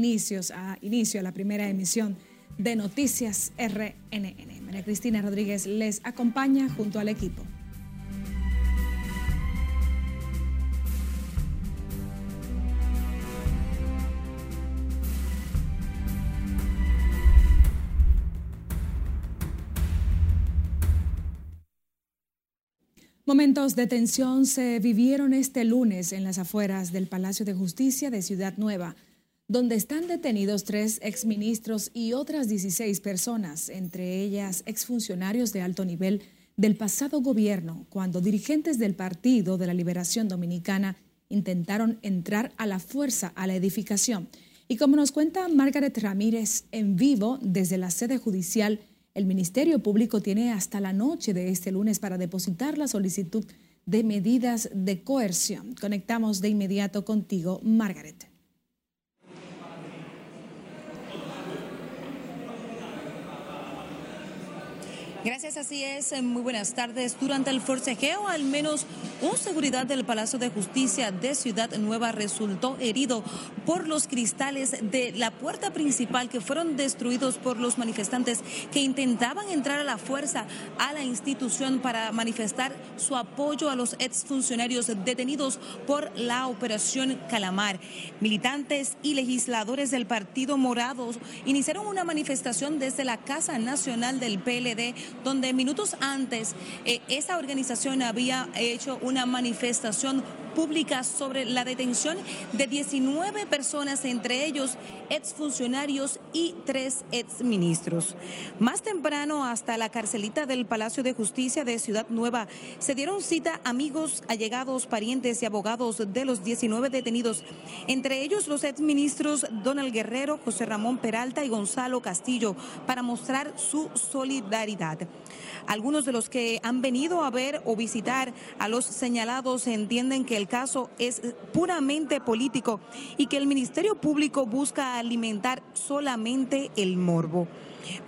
inicios, a inicio a la primera emisión de Noticias RNN. María Cristina Rodríguez les acompaña junto al equipo. Momentos de tensión se vivieron este lunes en las afueras del Palacio de Justicia de Ciudad Nueva, donde están detenidos tres exministros y otras 16 personas, entre ellas exfuncionarios de alto nivel del pasado gobierno, cuando dirigentes del Partido de la Liberación Dominicana intentaron entrar a la fuerza a la edificación. Y como nos cuenta Margaret Ramírez en vivo desde la sede judicial, el Ministerio Público tiene hasta la noche de este lunes para depositar la solicitud de medidas de coerción. Conectamos de inmediato contigo, Margaret. Gracias, así es. Muy buenas tardes. Durante el forcejeo, al menos un seguridad del Palacio de Justicia de Ciudad Nueva resultó herido por los cristales de la puerta principal que fueron destruidos por los manifestantes que intentaban entrar a la fuerza a la institución para manifestar su apoyo a los exfuncionarios detenidos por la operación Calamar. Militantes y legisladores del Partido Morado iniciaron una manifestación desde la Casa Nacional del PLD donde minutos antes eh, esa organización había hecho una manifestación pública sobre la detención de 19 personas, entre ellos exfuncionarios y tres exministros. Más temprano, hasta la carcelita del Palacio de Justicia de Ciudad Nueva, se dieron cita amigos, allegados, parientes y abogados de los 19 detenidos, entre ellos los exministros Donald Guerrero, José Ramón Peralta y Gonzalo Castillo, para mostrar su solidaridad. Algunos de los que han venido a ver o visitar a los señalados entienden que el caso es puramente político y que el Ministerio Público busca alimentar solamente el morbo.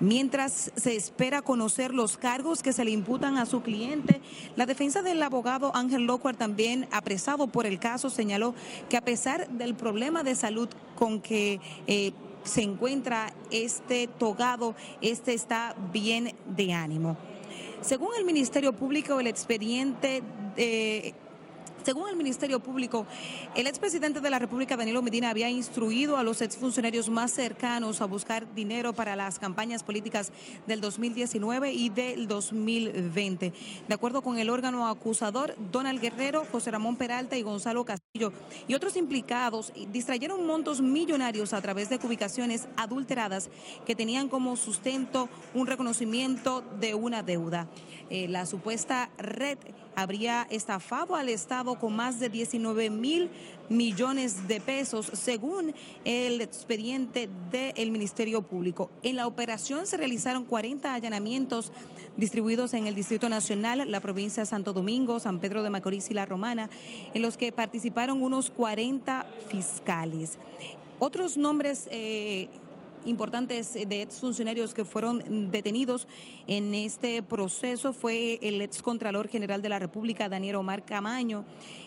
Mientras se espera conocer los cargos que se le imputan a su cliente, la defensa del abogado Ángel Lockhart, también apresado por el caso, señaló que a pesar del problema de salud con que eh, se encuentra este togado, este está bien de ánimo. Según el Ministerio Público, el expediente de según el Ministerio Público, el expresidente de la República, Danilo Medina, había instruido a los exfuncionarios más cercanos a buscar dinero para las campañas políticas del 2019 y del 2020. De acuerdo con el órgano acusador, Donald Guerrero, José Ramón Peralta y Gonzalo Castillo y otros implicados distrayeron montos millonarios a través de ubicaciones adulteradas que tenían como sustento un reconocimiento de una deuda. Eh, la supuesta red habría estafado al Estado con más de 19 mil millones de pesos, según el expediente del Ministerio Público. En la operación se realizaron 40 allanamientos distribuidos en el Distrito Nacional, la provincia de Santo Domingo, San Pedro de Macorís y La Romana, en los que participaron unos 40 fiscales. Otros nombres eh, importantes de exfuncionarios que fueron detenidos en este proceso fue el ex Contralor General de la República, Daniel Omar Camaño,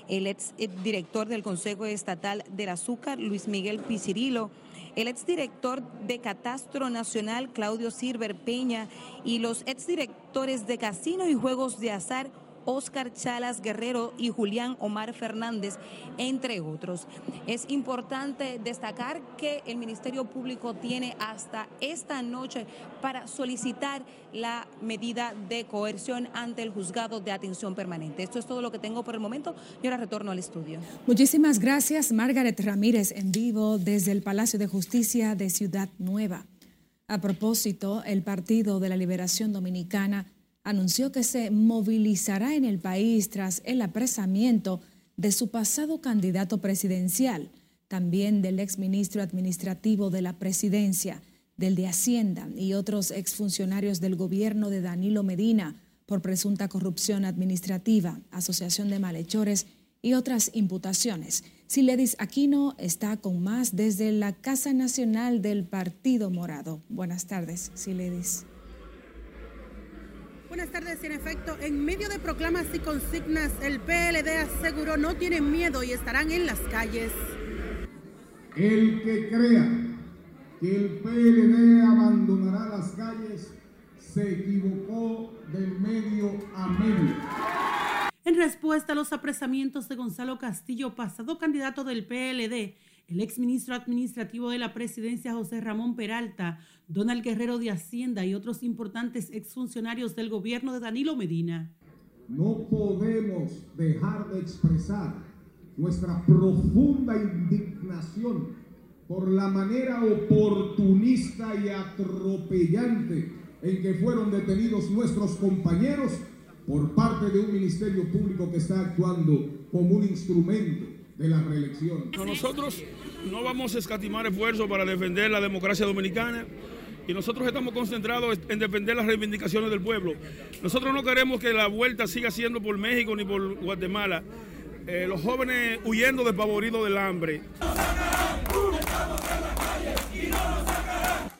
el ex director del Consejo Estatal del Azúcar, Luis Miguel Picirilo, el exdirector de Catastro Nacional, Claudio Silver Peña, y los exdirectores de Casino y Juegos de Azar, Oscar Chalas Guerrero y Julián Omar Fernández, entre otros. Es importante destacar que el Ministerio Público tiene hasta esta noche para solicitar la medida de coerción ante el juzgado de atención permanente. Esto es todo lo que tengo por el momento. Y ahora retorno al estudio. Muchísimas gracias, Margaret Ramírez, en vivo desde el Palacio de Justicia de Ciudad Nueva. A propósito, el Partido de la Liberación Dominicana anunció que se movilizará en el país tras el apresamiento de su pasado candidato presidencial, también del exministro administrativo de la presidencia, del de Hacienda y otros exfuncionarios del gobierno de Danilo Medina por presunta corrupción administrativa, asociación de malhechores y otras imputaciones. Siledis Aquino está con más desde la Casa Nacional del Partido Morado. Buenas tardes, Siledis. Buenas tardes. En efecto, en medio de proclamas y consignas, el PLD aseguró no tienen miedo y estarán en las calles. El que crea que el PLD abandonará las calles se equivocó de medio a medio. En respuesta a los apresamientos de Gonzalo Castillo, pasado candidato del PLD, el exministro administrativo de la presidencia José Ramón Peralta, Donald Guerrero de Hacienda y otros importantes exfuncionarios del gobierno de Danilo Medina. No podemos dejar de expresar nuestra profunda indignación por la manera oportunista y atropellante en que fueron detenidos nuestros compañeros por parte de un ministerio público que está actuando como un instrumento de la reelección. Nosotros no vamos a escatimar esfuerzos para defender la democracia dominicana y nosotros estamos concentrados en defender las reivindicaciones del pueblo. Nosotros no queremos que la vuelta siga siendo por México ni por Guatemala. Eh, los jóvenes huyendo despavoridos del hambre.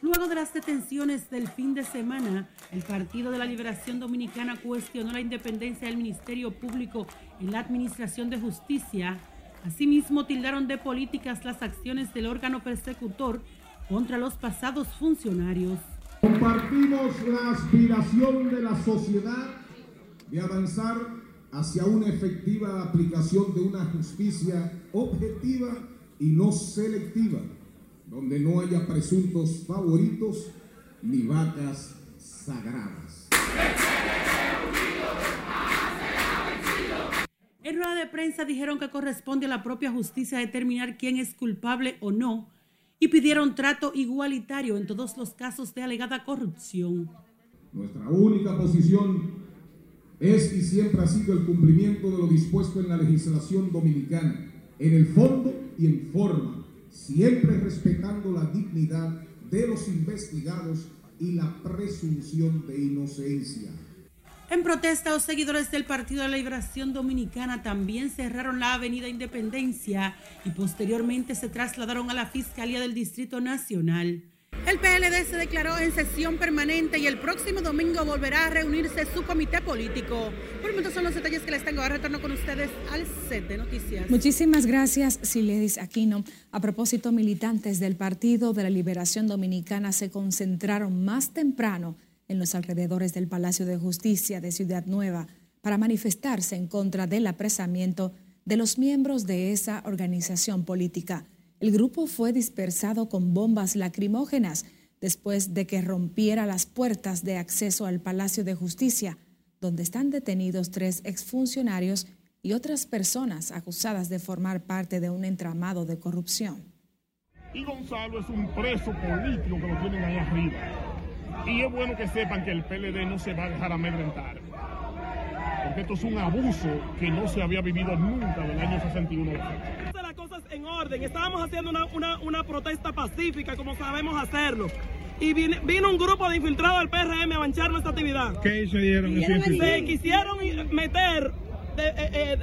Luego de las detenciones del fin de semana, el Partido de la Liberación Dominicana cuestionó la independencia del Ministerio Público en la Administración de Justicia. Asimismo, tildaron de políticas las acciones del órgano persecutor contra los pasados funcionarios. Compartimos la aspiración de la sociedad de avanzar hacia una efectiva aplicación de una justicia objetiva y no selectiva, donde no haya presuntos favoritos ni vacas sagradas. En rueda de prensa dijeron que corresponde a la propia justicia determinar quién es culpable o no y pidieron trato igualitario en todos los casos de alegada corrupción. Nuestra única posición es y siempre ha sido el cumplimiento de lo dispuesto en la legislación dominicana, en el fondo y en forma, siempre respetando la dignidad de los investigados y la presunción de inocencia. En protesta, los seguidores del Partido de la Liberación Dominicana también cerraron la Avenida Independencia y posteriormente se trasladaron a la Fiscalía del Distrito Nacional. El PLD se declaró en sesión permanente y el próximo domingo volverá a reunirse su comité político. Por el momento son los detalles que les tengo. Ahora retorno con ustedes al set de noticias. Muchísimas gracias, Siledis Aquino. A propósito, militantes del Partido de la Liberación Dominicana se concentraron más temprano en los alrededores del Palacio de Justicia de Ciudad Nueva para manifestarse en contra del apresamiento de los miembros de esa organización política. El grupo fue dispersado con bombas lacrimógenas después de que rompiera las puertas de acceso al Palacio de Justicia, donde están detenidos tres exfuncionarios y otras personas acusadas de formar parte de un entramado de corrupción. Y Gonzalo es un preso político que lo tienen ahí arriba. Y es bueno que sepan que el PLD no se va a dejar amedrentar. Porque esto es un abuso que no se había vivido nunca del año 61. Las cosas en orden. Estábamos haciendo una, una, protesta pacífica como sabemos hacerlo. Y vino, un grupo de infiltrados del PRM a manchar nuestra actividad. ¿Qué hicieron? Se quisieron meter de, eh,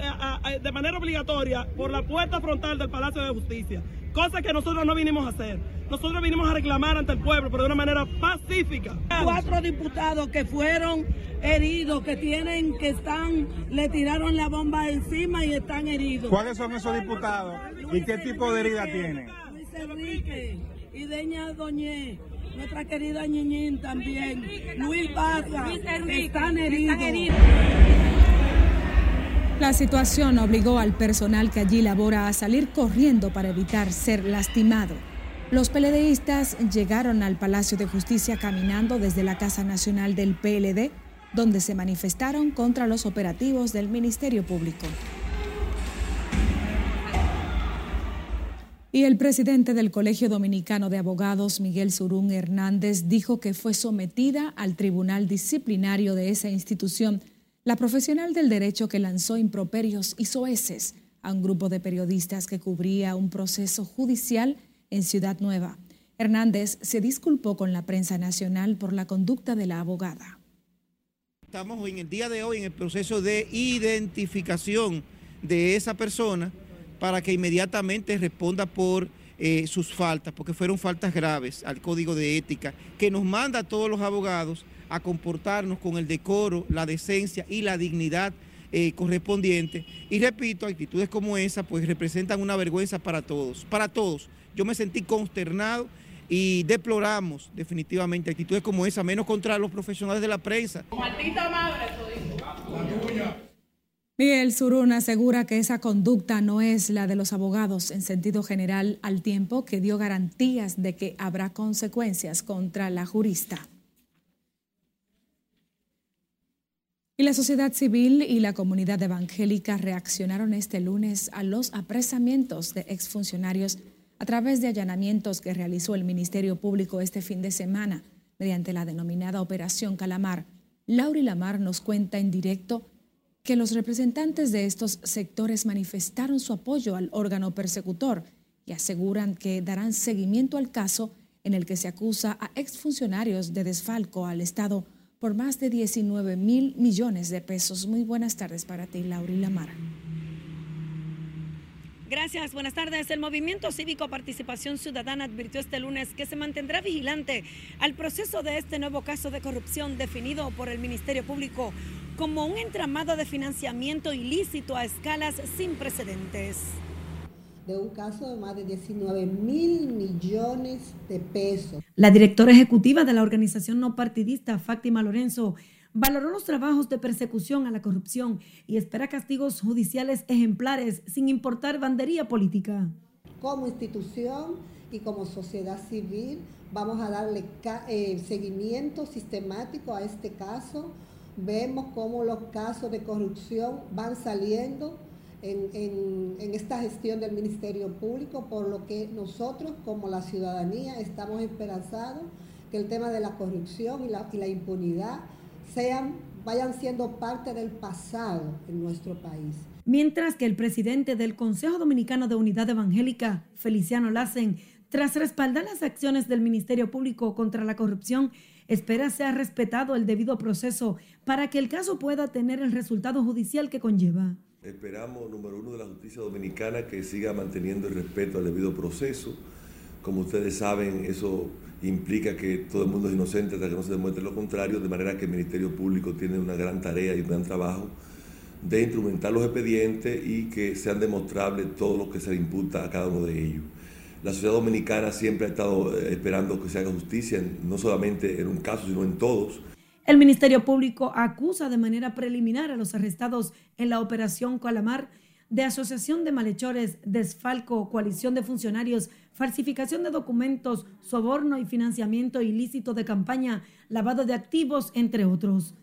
eh, de, manera obligatoria por la puerta frontal del Palacio de Justicia, cosa que nosotros no vinimos a hacer. Nosotros vinimos a reclamar ante el pueblo, pero de una manera pacífica. Cuatro diputados que fueron heridos, que tienen, que están, le tiraron la bomba encima y están heridos. ¿Cuáles son esos diputados? ¿Y qué tipo de herida tienen? Luis Enrique y Deña Doñé nuestra querida Ñiñín también, Luis Baza, están heridos. La situación obligó al personal que allí labora a salir corriendo para evitar ser lastimado. Los PLDistas llegaron al Palacio de Justicia caminando desde la Casa Nacional del PLD, donde se manifestaron contra los operativos del Ministerio Público. Y el presidente del Colegio Dominicano de Abogados, Miguel Surún Hernández, dijo que fue sometida al Tribunal Disciplinario de esa institución la profesional del derecho que lanzó improperios y soeces a un grupo de periodistas que cubría un proceso judicial en Ciudad Nueva. Hernández se disculpó con la prensa nacional por la conducta de la abogada. Estamos en el día de hoy en el proceso de identificación de esa persona para que inmediatamente responda por eh, sus faltas, porque fueron faltas graves al código de ética, que nos manda a todos los abogados a comportarnos con el decoro, la decencia y la dignidad eh, correspondiente. Y repito, actitudes como esa pues representan una vergüenza para todos, para todos. Yo me sentí consternado y deploramos definitivamente actitudes como esa, menos contra los profesionales de la prensa. Maldita madre, Miguel Surún asegura que esa conducta no es la de los abogados en sentido general, al tiempo que dio garantías de que habrá consecuencias contra la jurista. Y la sociedad civil y la comunidad evangélica reaccionaron este lunes a los apresamientos de exfuncionarios a través de allanamientos que realizó el Ministerio Público este fin de semana mediante la denominada Operación Calamar. Lauri Lamar nos cuenta en directo que los representantes de estos sectores manifestaron su apoyo al órgano persecutor y aseguran que darán seguimiento al caso en el que se acusa a exfuncionarios de desfalco al Estado por más de 19 mil millones de pesos. Muy buenas tardes para ti, Lauri Lamar. Gracias, buenas tardes. El Movimiento Cívico Participación Ciudadana advirtió este lunes que se mantendrá vigilante al proceso de este nuevo caso de corrupción definido por el Ministerio Público como un entramado de financiamiento ilícito a escalas sin precedentes. De un caso de más de 19 mil millones de pesos. La directora ejecutiva de la organización no partidista, Fátima Lorenzo, valoró los trabajos de persecución a la corrupción y espera castigos judiciales ejemplares sin importar bandería política. Como institución y como sociedad civil vamos a darle eh, seguimiento sistemático a este caso. Vemos cómo los casos de corrupción van saliendo en, esta gestión del Ministerio Público, por lo que nosotros como la ciudadanía estamos esperanzados que el tema de la corrupción y la, impunidad sean, vayan siendo parte del pasado en nuestro país. Mientras que el presidente del Consejo Dominicano de Unidad Evangélica, Feliciano Lassen, tras respaldar las acciones del Ministerio Público contra la corrupción, espera sea respetado el debido proceso para que el caso pueda tener el resultado judicial que conlleva. Esperamos, número uno, de la justicia dominicana que siga manteniendo el respeto al debido proceso. Como ustedes saben, eso implica que todo el mundo es inocente hasta que no se demuestre lo contrario, de manera que el Ministerio Público tiene una gran tarea y un gran trabajo de instrumentar los expedientes y que sean demostrables todo lo que se le imputa a cada uno de ellos. La sociedad dominicana siempre ha estado eh, esperando que se haga justicia, no solamente en un caso, sino en todos. El Ministerio Público acusa de manera preliminar a los arrestados en la operación Calamar de asociación de malhechores, desfalco, coalición de funcionarios, falsificación de documentos, soborno y financiamiento ilícito de campaña, lavado de activos, entre otros.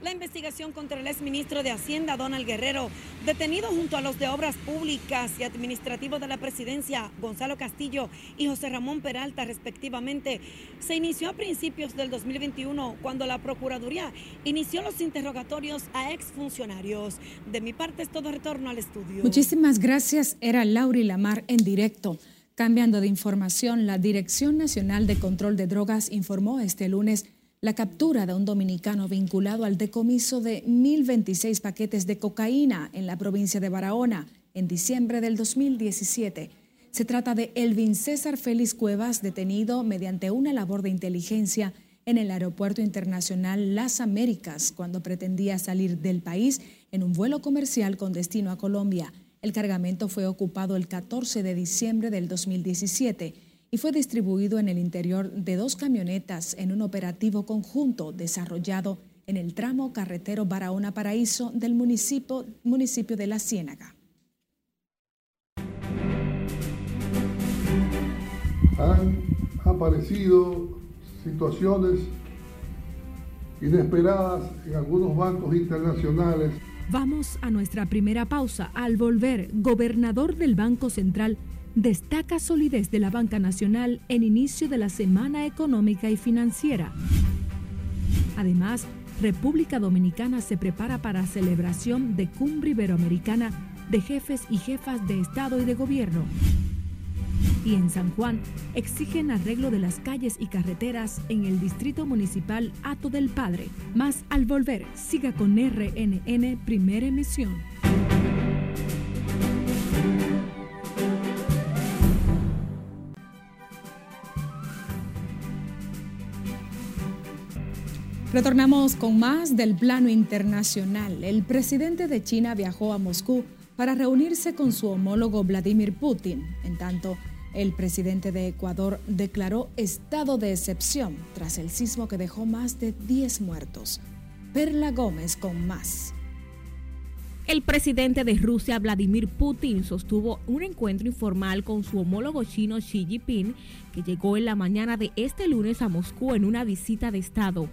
La investigación contra el exministro de Hacienda, Donald Guerrero, detenido junto a los de Obras Públicas y Administrativos de la Presidencia, Gonzalo Castillo y José Ramón Peralta, respectivamente, se inició a principios del 2021 cuando la Procuraduría inició los interrogatorios a exfuncionarios. De mi parte es todo retorno al estudio. Muchísimas gracias. Era Lauri Lamar en directo. Cambiando de información, la Dirección Nacional de Control de Drogas informó este lunes la captura de un dominicano vinculado al decomiso de 1.026 paquetes de cocaína en la provincia de Barahona en diciembre del 2017. Se trata de Elvin César Félix Cuevas, detenido mediante una labor de inteligencia en el Aeropuerto Internacional Las Américas cuando pretendía salir del país en un vuelo comercial con destino a Colombia. El cargamento fue ocupado el 14 de diciembre del 2017 y fue distribuido en el interior de dos camionetas en un operativo conjunto desarrollado en el tramo carretero Barahona Paraíso del municipio, municipio de La Ciénaga. Han aparecido situaciones inesperadas en algunos bancos internacionales. Vamos a nuestra primera pausa. Al volver, gobernador del Banco Central destaca solidez de la banca nacional en inicio de la semana económica y financiera. Además, República Dominicana se prepara para celebración de Cumbre Iberoamericana de Jefes y Jefas de Estado y de Gobierno. Y en San Juan exigen arreglo de las calles y carreteras en el Distrito Municipal Ato del Padre. Más al volver, siga con RNN Primera Emisión. Retornamos con más del plano internacional. El presidente de China viajó a Moscú para reunirse con su homólogo Vladimir Putin. En tanto, El presidente de Ecuador declaró estado de excepción tras el sismo que dejó más de 10 muertos. Perla Gómez con más. El presidente de Rusia, Vladimir Putin, sostuvo un encuentro informal con su homólogo chino Xi Jinping, que llegó en la mañana de este lunes a Moscú en una visita de Estado.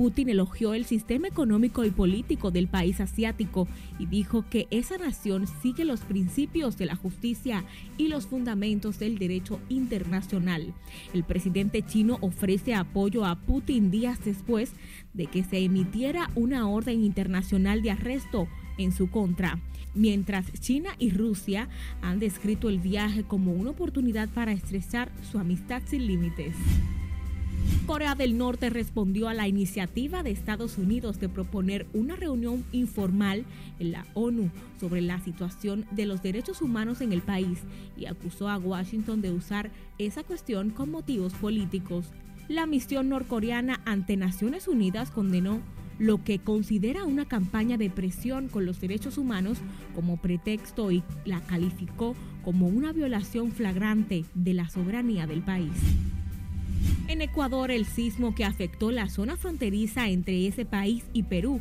Putin elogió el sistema económico y político del país asiático y dijo que esa nación sigue los principios de la justicia y los fundamentos del derecho internacional. El presidente chino ofrece apoyo a Putin días después de que se emitiera una orden internacional de arresto en su contra, mientras China y Rusia han descrito el viaje como una oportunidad para estrechar su amistad sin límites. Corea del Norte respondió a la iniciativa de Estados Unidos de proponer una reunión informal en la ONU sobre la situación de los derechos humanos en el país y acusó a Washington de usar esa cuestión con motivos políticos. La misión norcoreana ante Naciones Unidas condenó lo que considera una campaña de presión con los derechos humanos como pretexto y la calificó como una violación flagrante de la soberanía del país. En Ecuador, el sismo que afectó la zona fronteriza entre ese país y Perú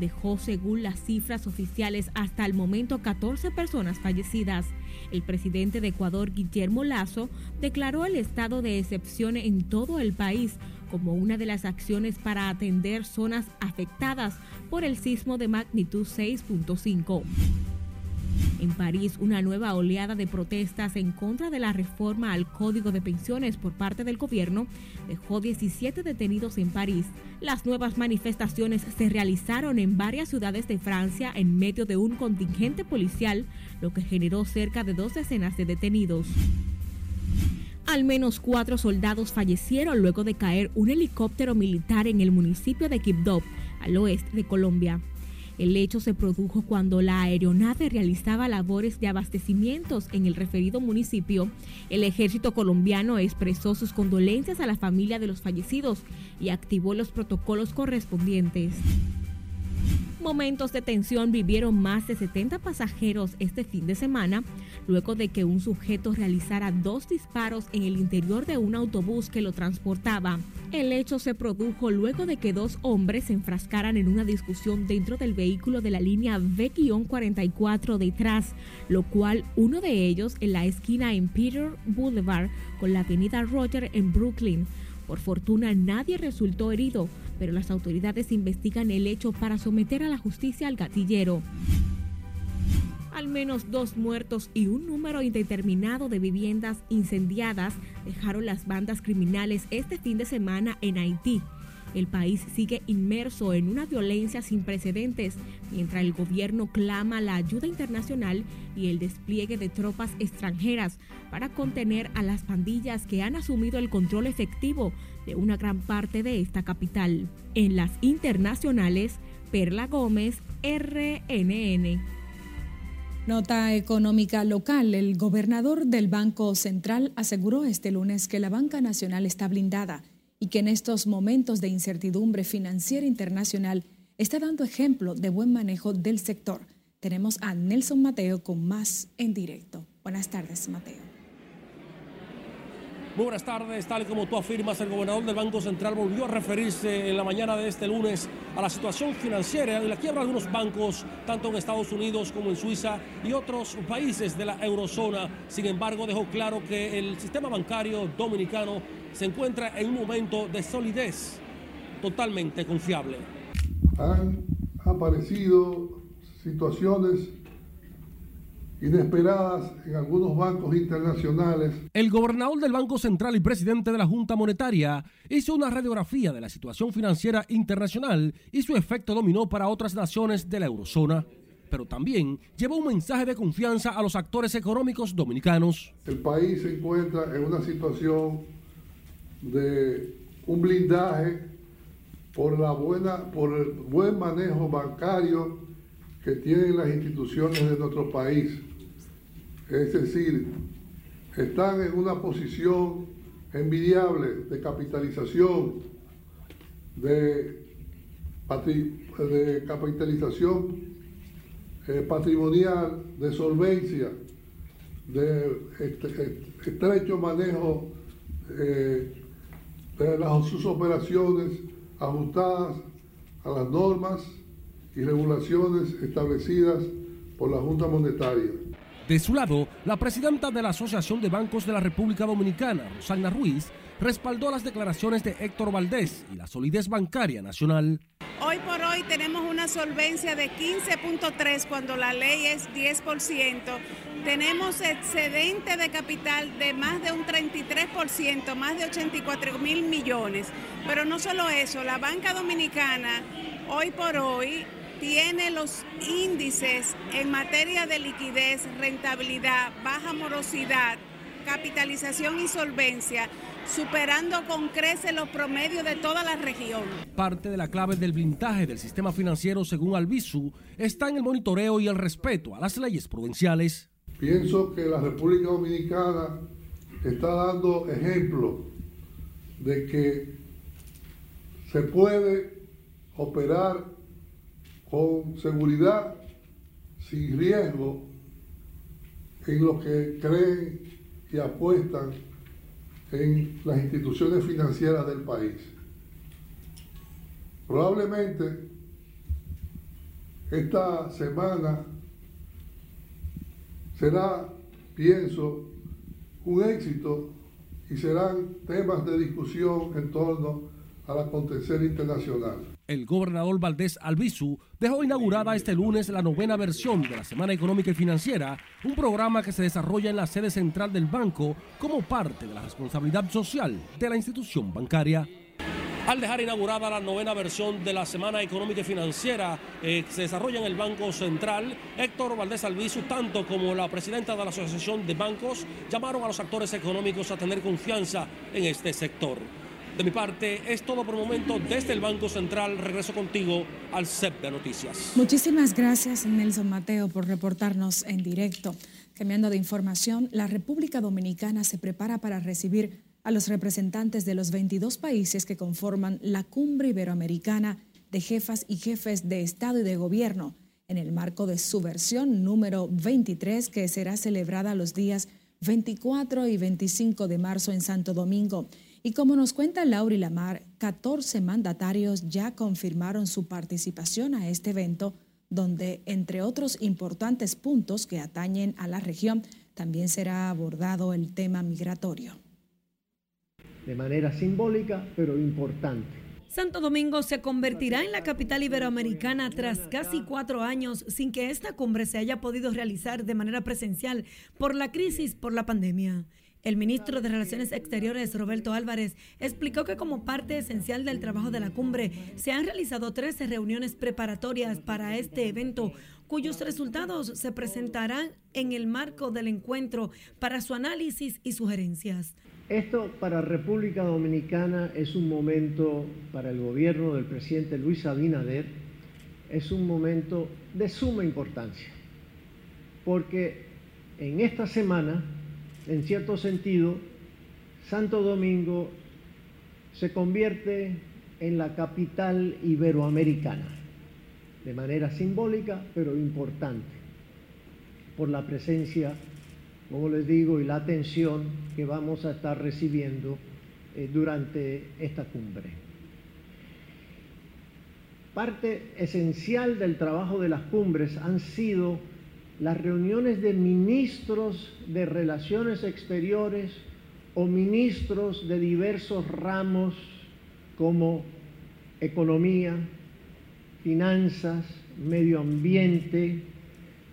dejó, según las cifras oficiales, hasta el momento 14 personas fallecidas. El presidente de Ecuador, Guillermo Lazo, declaró el estado de excepción en todo el país como una de las acciones para atender zonas afectadas por el sismo de magnitud 6.5. En París, una nueva oleada de protestas en contra de la reforma al Código de Pensiones por parte del gobierno dejó 17 detenidos en París. Las nuevas manifestaciones se realizaron en varias ciudades de Francia en medio de un contingente policial, lo que generó cerca de dos decenas de detenidos. Al menos cuatro soldados fallecieron luego de caer un helicóptero militar en el municipio de Quibdó, al oeste de Colombia. El hecho se produjo cuando la aeronave realizaba labores de abastecimientos en el referido municipio. El ejército colombiano expresó sus condolencias a la familia de los fallecidos y activó los protocolos correspondientes. Momentos de tensión vivieron más de 70 pasajeros este fin de semana luego de que un sujeto realizara dos disparos en el interior de un autobús que lo transportaba. El hecho se produjo luego de que dos hombres se enfrascaran en una discusión dentro del vehículo de la línea B-44 detrás, lo cual uno de ellos en la esquina en Peter Boulevard con la avenida Roger en Brooklyn. Por fortuna nadie resultó herido, pero las autoridades investigan el hecho para someter a la justicia al gatillero. Al menos dos muertos y un número indeterminado de viviendas incendiadas dejaron las bandas criminales este fin de semana en Haití. El país sigue inmerso en una violencia sin precedentes, mientras el gobierno clama la ayuda internacional y el despliegue de tropas extranjeras para contener a las pandillas que han asumido el control efectivo de una gran parte de esta capital. En las internacionales, Perla Gómez, RNN. Nota económica local. El gobernador del Banco Central aseguró este lunes que la banca nacional está blindada y que en estos momentos de incertidumbre financiera internacional está dando ejemplo de buen manejo del sector. Tenemos a Nelson Mateo con más en directo. Buenas tardes, Mateo. Muy buenas tardes. Tal como tú afirmas, el gobernador del Banco Central volvió a referirse en la mañana de este lunes a la situación financiera y la quiebra de algunos bancos, tanto en Estados Unidos como en Suiza y otros países de la eurozona. Sin embargo, dejó claro que el sistema bancario dominicano se encuentra en un momento de solidez totalmente confiable. Han aparecido situaciones inesperadas en algunos bancos internacionales. El gobernador del Banco Central y presidente de la Junta Monetaria hizo una radiografía de la situación financiera internacional y su efecto dominó para otras naciones de la eurozona. Pero también llevó un mensaje de confianza a los actores económicos dominicanos. El país se encuentra en una situación de un blindaje por, la buena, por el buen manejo bancario que tienen las instituciones de nuestro país. Es decir, están en una posición envidiable de capitalización, de, de capitalización eh, patrimonial, de solvencia, de estrecho manejo eh, de sus operaciones ajustadas a las normas y regulaciones establecidas por la Junta Monetaria. De su lado, la presidenta de la Asociación de Bancos de la República Dominicana, Rosana Ruiz, respaldó las declaraciones de Héctor Valdés y la solidez bancaria nacional. Hoy por hoy tenemos una solvencia de 15.3 cuando la ley es 10%. Tenemos excedente de capital de más de un 33%, más de 84 mil millones. Pero no solo eso, la banca dominicana hoy por hoy tiene los índices en materia de liquidez, rentabilidad, baja morosidad, capitalización y solvencia, superando con crece los promedios de toda la región. Parte de la clave del blindaje del sistema financiero, según Albizu, está en el monitoreo y el respeto a las leyes provinciales. Pienso que la República Dominicana está dando ejemplo de que se puede operar con seguridad, sin riesgo, en lo que creen y apuestan en las instituciones financieras del país. Probablemente esta semana será, pienso, un éxito y serán temas de discusión en torno al acontecer internacional. El gobernador Valdés Albizu dejó inaugurada este lunes la novena versión de la Semana Económica y Financiera, un programa que se desarrolla en la sede central del banco como parte de la responsabilidad social de la institución bancaria. Al dejar inaugurada la novena versión de la Semana Económica y Financiera eh, que se desarrolla en el Banco Central, Héctor Valdés Albizu, tanto como la presidenta de la Asociación de Bancos, llamaron a los actores económicos a tener confianza en este sector. De mi parte, es todo por el momento desde el Banco Central. Regreso contigo al CEP de Noticias. Muchísimas gracias, Nelson Mateo, por reportarnos en directo. Cambiando de información, la República Dominicana se prepara para recibir a los representantes de los 22 países que conforman la Cumbre Iberoamericana de Jefas y Jefes de Estado y de Gobierno, en el marco de su versión número 23, que será celebrada los días 24 y 25 de marzo en Santo Domingo. Y como nos cuenta Lauri Lamar, 14 mandatarios ya confirmaron su participación a este evento, donde, entre otros importantes puntos que atañen a la región, también será abordado el tema migratorio. De manera simbólica, pero importante. Santo Domingo se convertirá en la capital iberoamericana tras casi cuatro años sin que esta cumbre se haya podido realizar de manera presencial por la crisis por la pandemia. El ministro de Relaciones Exteriores, Roberto Álvarez, explicó que como parte esencial del trabajo de la cumbre se han realizado 13 reuniones preparatorias para este evento, cuyos resultados se presentarán en el marco del encuentro para su análisis y sugerencias. Esto para República Dominicana es un momento para el gobierno del presidente Luis Abinader, es un momento de suma importancia, porque en esta semana en cierto sentido, Santo Domingo se convierte en la capital iberoamericana, de manera simbólica pero importante, por la presencia, como les digo, y la atención que vamos a estar recibiendo eh, durante esta cumbre. Parte esencial del trabajo de las cumbres han sido las reuniones de ministros de relaciones exteriores o ministros de diversos ramos como economía, finanzas, medio ambiente,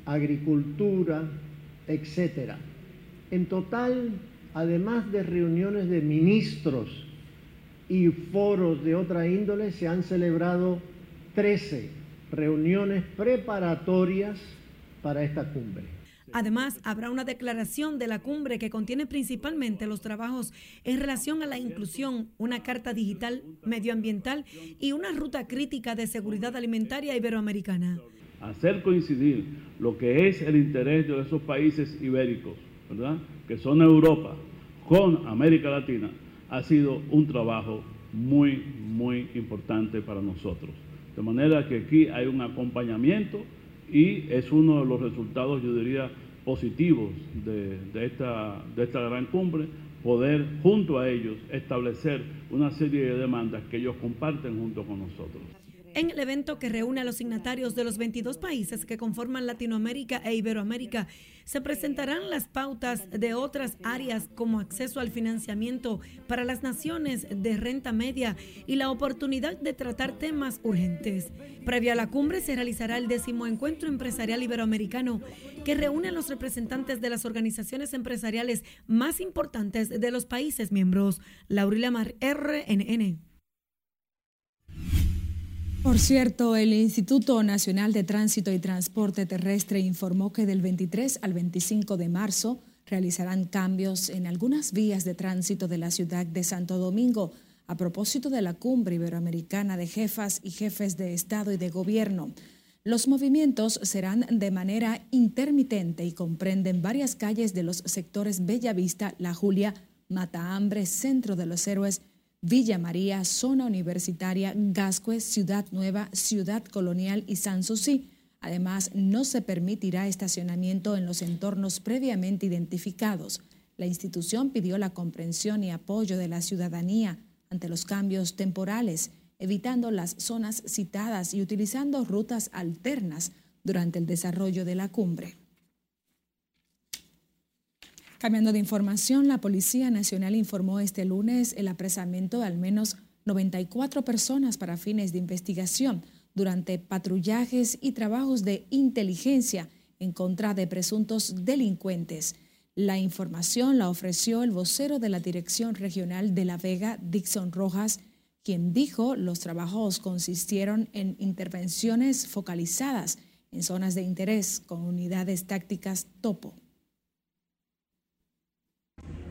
agricultura, etc. En total, además de reuniones de ministros y foros de otra índole, se han celebrado 13 reuniones preparatorias para esta cumbre. Además, habrá una declaración de la cumbre que contiene principalmente los trabajos en relación a la inclusión, una carta digital medioambiental y una ruta crítica de seguridad alimentaria iberoamericana. Hacer coincidir lo que es el interés de esos países ibéricos, ¿verdad? que son Europa, con América Latina, ha sido un trabajo muy, muy importante para nosotros. De manera que aquí hay un acompañamiento y es uno de los resultados, yo diría, positivos de, esta, de esta gran cumbre, poder junto a ellos establecer una serie de demandas que ellos comparten junto con nosotros. En el evento que reúne a los signatarios de los 22 países que conforman Latinoamérica e Iberoamérica, se presentarán las pautas de otras áreas como acceso al financiamiento para las naciones de renta media y la oportunidad de tratar temas urgentes. Previo a la cumbre se realizará el décimo encuentro empresarial iberoamericano que reúne a los representantes de las organizaciones empresariales más importantes de los países miembros. Laurila Mar, RNN. Por cierto, el Instituto Nacional de Tránsito y Transporte Terrestre informó que del 23 al 25 de marzo realizarán cambios en algunas vías de tránsito de la ciudad de Santo Domingo a propósito de la cumbre iberoamericana de jefas y jefes de Estado y de Gobierno. Los movimientos serán de manera intermitente y comprenden varias calles de los sectores Bellavista, La Julia, Matahambre, Centro de los Héroes, Villa María, Zona Universitaria, Gascue, Ciudad Nueva, Ciudad Colonial y Sanssouci. Además, no se permitirá estacionamiento en los entornos previamente identificados. La institución pidió la comprensión y apoyo de la ciudadanía ante los cambios temporales, evitando las zonas citadas y utilizando rutas alternas durante el desarrollo de la cumbre. Cambiando de información, la Policía Nacional informó este lunes el apresamiento de al menos 94 personas para fines de investigación durante patrullajes y trabajos de inteligencia en contra de presuntos delincuentes. La información la ofreció el vocero de la Dirección Regional de La Vega, Dixon Rojas, quien dijo los trabajos consistieron en intervenciones focalizadas en zonas de interés con unidades tácticas topo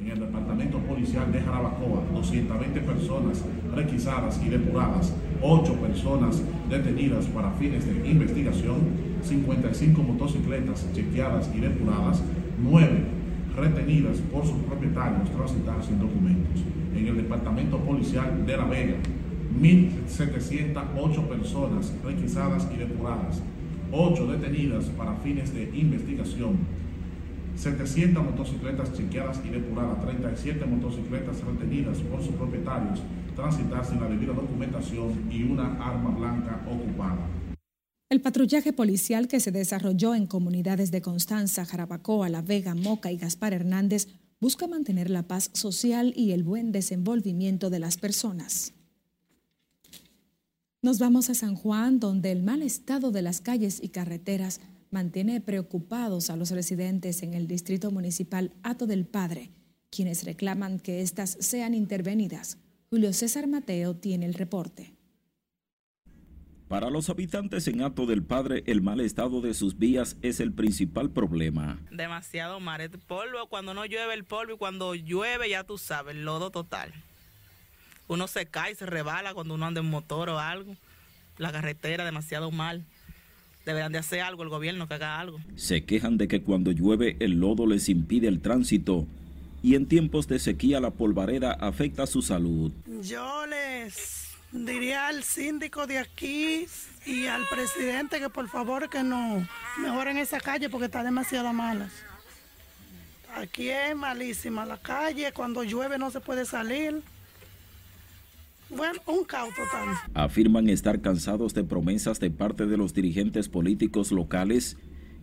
en el Departamento Policial de Jarabacoa, 220 personas requisadas y depuradas, 8 personas detenidas para fines de investigación, 55 motocicletas chequeadas y depuradas, 9 retenidas por sus propietarios transitar sin documentos. En el Departamento Policial de La Vega, 1.708 personas requisadas y depuradas, 8 detenidas para fines de investigación, 700 motocicletas chequeadas y depuradas, 37 motocicletas retenidas por sus propietarios, transitar sin la debida documentación y una arma blanca ocupada. El patrullaje policial que se desarrolló en comunidades de Constanza, Jarabacoa, La Vega, Moca y Gaspar Hernández busca mantener la paz social y el buen desenvolvimiento de las personas. Nos vamos a San Juan, donde el mal estado de las calles y carreteras mantiene preocupados a los residentes en el distrito municipal Ato del Padre, quienes reclaman que éstas sean intervenidas. Julio César Mateo tiene el reporte. Para los habitantes en Ato del Padre, el mal estado de sus vías es el principal problema. Demasiado mar, polvo, cuando no llueve el polvo y cuando llueve ya tú sabes, el lodo total. Uno se cae, se rebala cuando uno anda en motor o algo. La carretera demasiado mal. Deberán de hacer algo el gobierno, que haga algo. Se quejan de que cuando llueve el lodo les impide el tránsito y en tiempos de sequía la polvareda afecta su salud. Yo les diría al síndico de aquí y al presidente que por favor que no mejoren esa calle porque está demasiado mala. Aquí es malísima la calle, cuando llueve no se puede salir. Bueno, un caos total. Afirman estar cansados de promesas de parte de los dirigentes políticos locales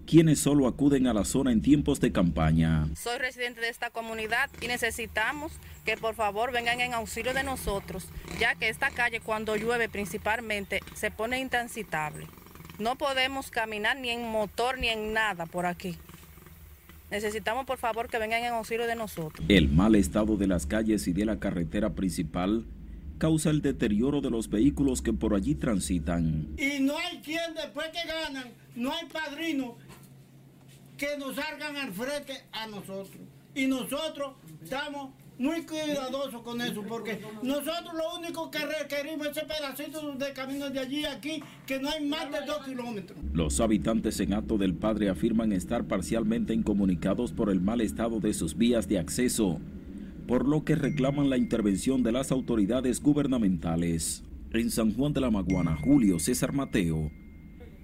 quienes solo acuden a la zona en tiempos de campaña. Soy residente de esta comunidad y necesitamos que por favor vengan en auxilio de nosotros, ya que esta calle cuando llueve principalmente se pone intransitable. No podemos caminar ni en motor ni en nada por aquí. Necesitamos por favor que vengan en auxilio de nosotros. El mal estado de las calles y de la carretera principal causa el deterioro de los vehículos que por allí transitan. Y no hay quien después que ganan, no hay padrino que nos salgan al frente a nosotros. Y nosotros estamos muy cuidadosos con eso, porque nosotros lo único que requerimos es ese pedacito de camino de allí a aquí, que no hay más de dos kilómetros. Los habitantes en Acto del Padre afirman estar parcialmente incomunicados por el mal estado de sus vías de acceso por lo que reclaman la intervención de las autoridades gubernamentales. En San Juan de la Maguana, Julio César Mateo,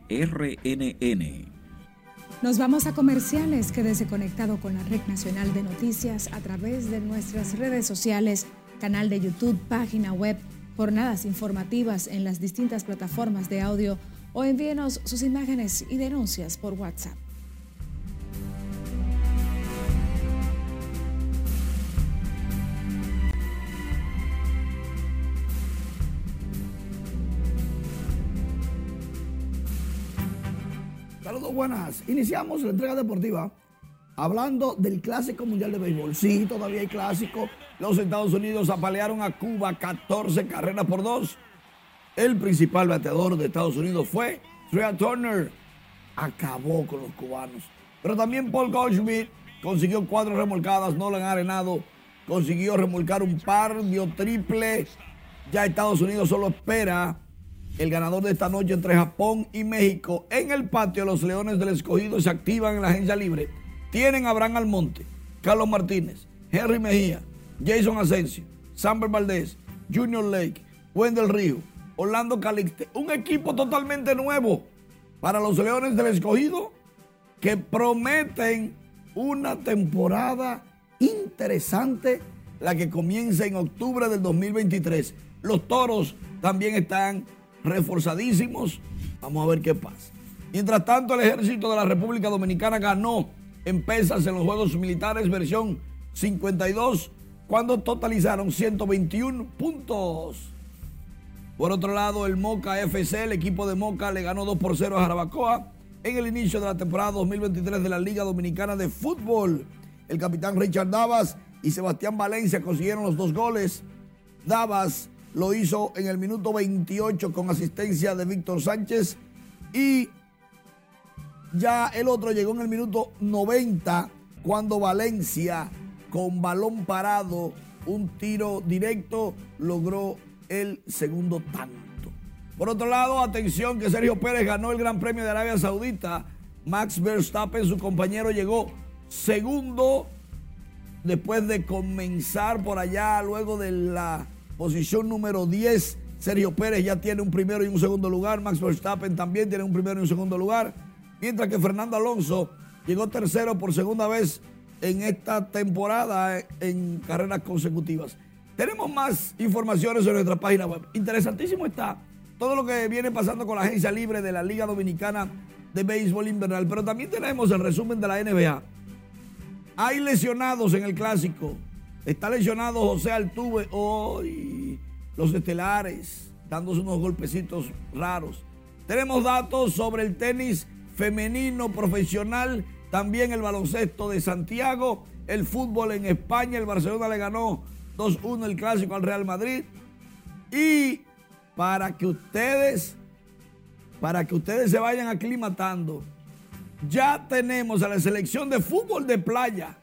RNN. Nos vamos a comerciales. Quédese conectado con la Red Nacional de Noticias a través de nuestras redes sociales, canal de YouTube, página web, jornadas informativas en las distintas plataformas de audio o envíenos sus imágenes y denuncias por WhatsApp. Buenas. Iniciamos la entrega deportiva hablando del Clásico Mundial de Béisbol. Sí, todavía hay clásico. Los Estados Unidos apalearon a Cuba 14 carreras por dos. El principal bateador de Estados Unidos fue Trea Turner. Acabó con los cubanos. Pero también Paul Goldschmidt consiguió cuatro remolcadas, no lo han arenado. Consiguió remolcar un par, dio triple. Ya Estados Unidos solo espera el ganador de esta noche entre Japón y México. En el patio, los Leones del Escogido se activan en la agencia libre. Tienen a Abraham Almonte, Carlos Martínez, Henry Mejía, Jason Asensio, Samber Valdés, Junior Lake, Wendell Río, Orlando Calixte. Un equipo totalmente nuevo para los Leones del Escogido que prometen una temporada interesante, la que comienza en octubre del 2023. Los toros también están reforzadísimos. Vamos a ver qué pasa. Mientras tanto, el ejército de la República Dominicana ganó en pesas en los Juegos Militares versión 52 cuando totalizaron 121 puntos. Por otro lado, el Moca FC, el equipo de Moca, le ganó 2 por 0 a Jarabacoa en el inicio de la temporada 2023 de la Liga Dominicana de Fútbol. El capitán Richard Davas y Sebastián Valencia consiguieron los dos goles. Davas lo hizo en el minuto 28 con asistencia de Víctor Sánchez y ya el otro llegó en el minuto 90 cuando Valencia con balón parado, un tiro directo, logró el segundo tanto. Por otro lado, atención que Sergio Pérez ganó el Gran Premio de Arabia Saudita. Max Verstappen, su compañero, llegó segundo después de comenzar por allá, luego de la posición número 10. Sergio Pérez ya tiene un primero y un segundo lugar. Max Verstappen también tiene un primero y un segundo lugar. Mientras que Fernando Alonso llegó tercero por segunda vez en esta temporada en carreras consecutivas. Tenemos más informaciones en nuestra página web. Interesantísimo está todo lo que viene pasando con la agencia libre de la Liga Dominicana de Béisbol Invernal. Pero también tenemos el resumen de la NBA. Hay lesionados en el clásico. Está lesionado José Altuve hoy. Los estelares dándose unos golpecitos raros. Tenemos datos sobre el tenis femenino profesional, también el baloncesto de Santiago, el fútbol en España, el Barcelona le ganó 2-1 el clásico al Real Madrid. Y para que ustedes, para que ustedes se vayan aclimatando, ya tenemos a la selección de fútbol de playa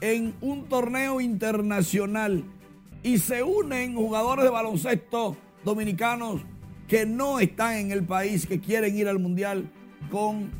en un torneo internacional y se unen jugadores de baloncesto dominicanos que no están en el país, que quieren ir al mundial con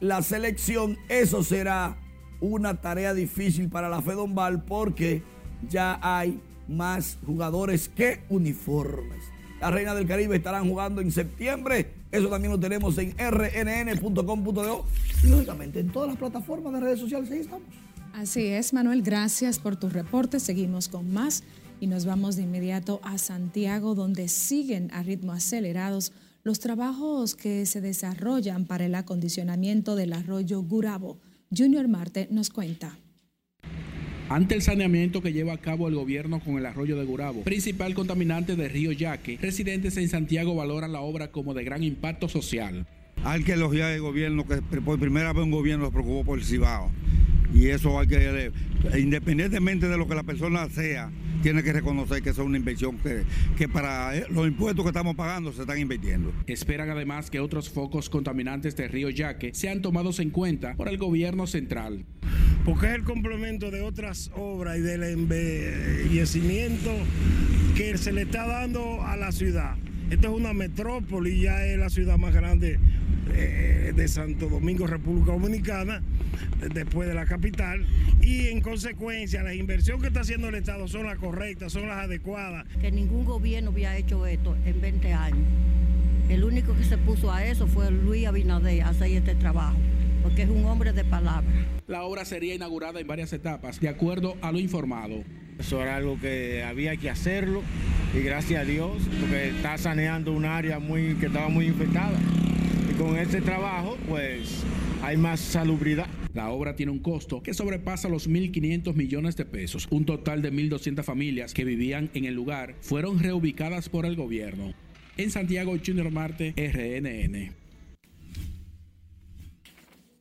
la selección. Eso será una tarea difícil para la Fedombal porque ya hay más jugadores que uniformes. La Reina del Caribe estarán jugando en septiembre. Eso también lo tenemos en rnn.com.do lógicamente en todas las plataformas de redes sociales. Ahí estamos. Así es, Manuel. Gracias por tu reporte. Seguimos con más y nos vamos de inmediato a Santiago, donde siguen a ritmo acelerados los trabajos que se desarrollan para el acondicionamiento del arroyo Gurabo. Junior Marte nos cuenta. Ante el saneamiento que lleva a cabo el gobierno con el arroyo de Gurabo, principal contaminante del río Yaque, residentes en Santiago valoran la obra como de gran impacto social. Hay que elogiar al gobierno que por primera vez un gobierno se preocupó por el Cibao. Y eso hay que, independientemente de lo que la persona sea, tiene que reconocer que es una inversión que, que para eh, los impuestos que estamos pagando se están invirtiendo. Esperan además que otros focos contaminantes del río Yaque sean tomados en cuenta por el gobierno central. Porque es el complemento de otras obras y del embellecimiento que se le está dando a la ciudad. Esta es una metrópoli, ya es la ciudad más grande eh, de Santo Domingo, República Dominicana, después de la capital, y en consecuencia las inversiones que está haciendo el Estado son las correctas, son las adecuadas. Que ningún gobierno había hecho esto en 20 años. El único que se puso a eso fue Luis Abinader a hacer este trabajo. porque es un hombre de palabra. La obra sería inaugurada en varias etapas, de acuerdo a lo informado. Eso era algo que había que hacerlo y gracias a Dios, porque está saneando un área muy, que estaba muy infectada. Con este trabajo, pues hay más salubridad. La obra tiene un costo que sobrepasa los 1.500 millones de pesos. Un total de 1.200 familias que vivían en el lugar fueron reubicadas por el gobierno. En Santiago, Junior Marte, RNN.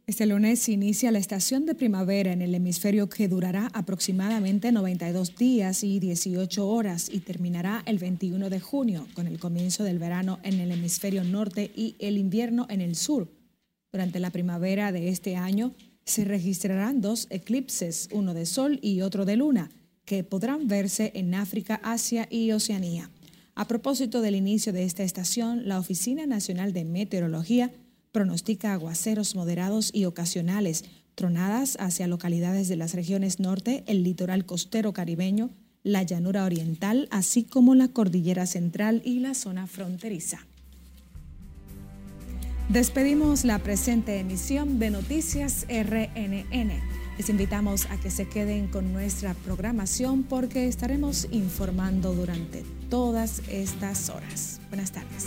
Este lunes inicia la estación de primavera en el hemisferio que durará aproximadamente 92 días y 18 horas y terminará el 21 de junio con el comienzo del verano en el hemisferio norte y el invierno en el sur. Durante la primavera de este año se registrarán dos eclipses, uno de sol y otro de luna, que podrán verse en África, Asia y Oceanía. A propósito del inicio de esta estación, la Oficina Nacional de Meteorología pronostica aguaceros moderados y ocasionales, tronadas hacia localidades de las regiones norte, el litoral costero caribeño, la llanura oriental, así como la cordillera central y la zona fronteriza. Despedimos la presente emisión de Noticias RNN. Les invitamos a que se queden con nuestra programación porque estaremos informando durante todas estas horas. Buenas tardes.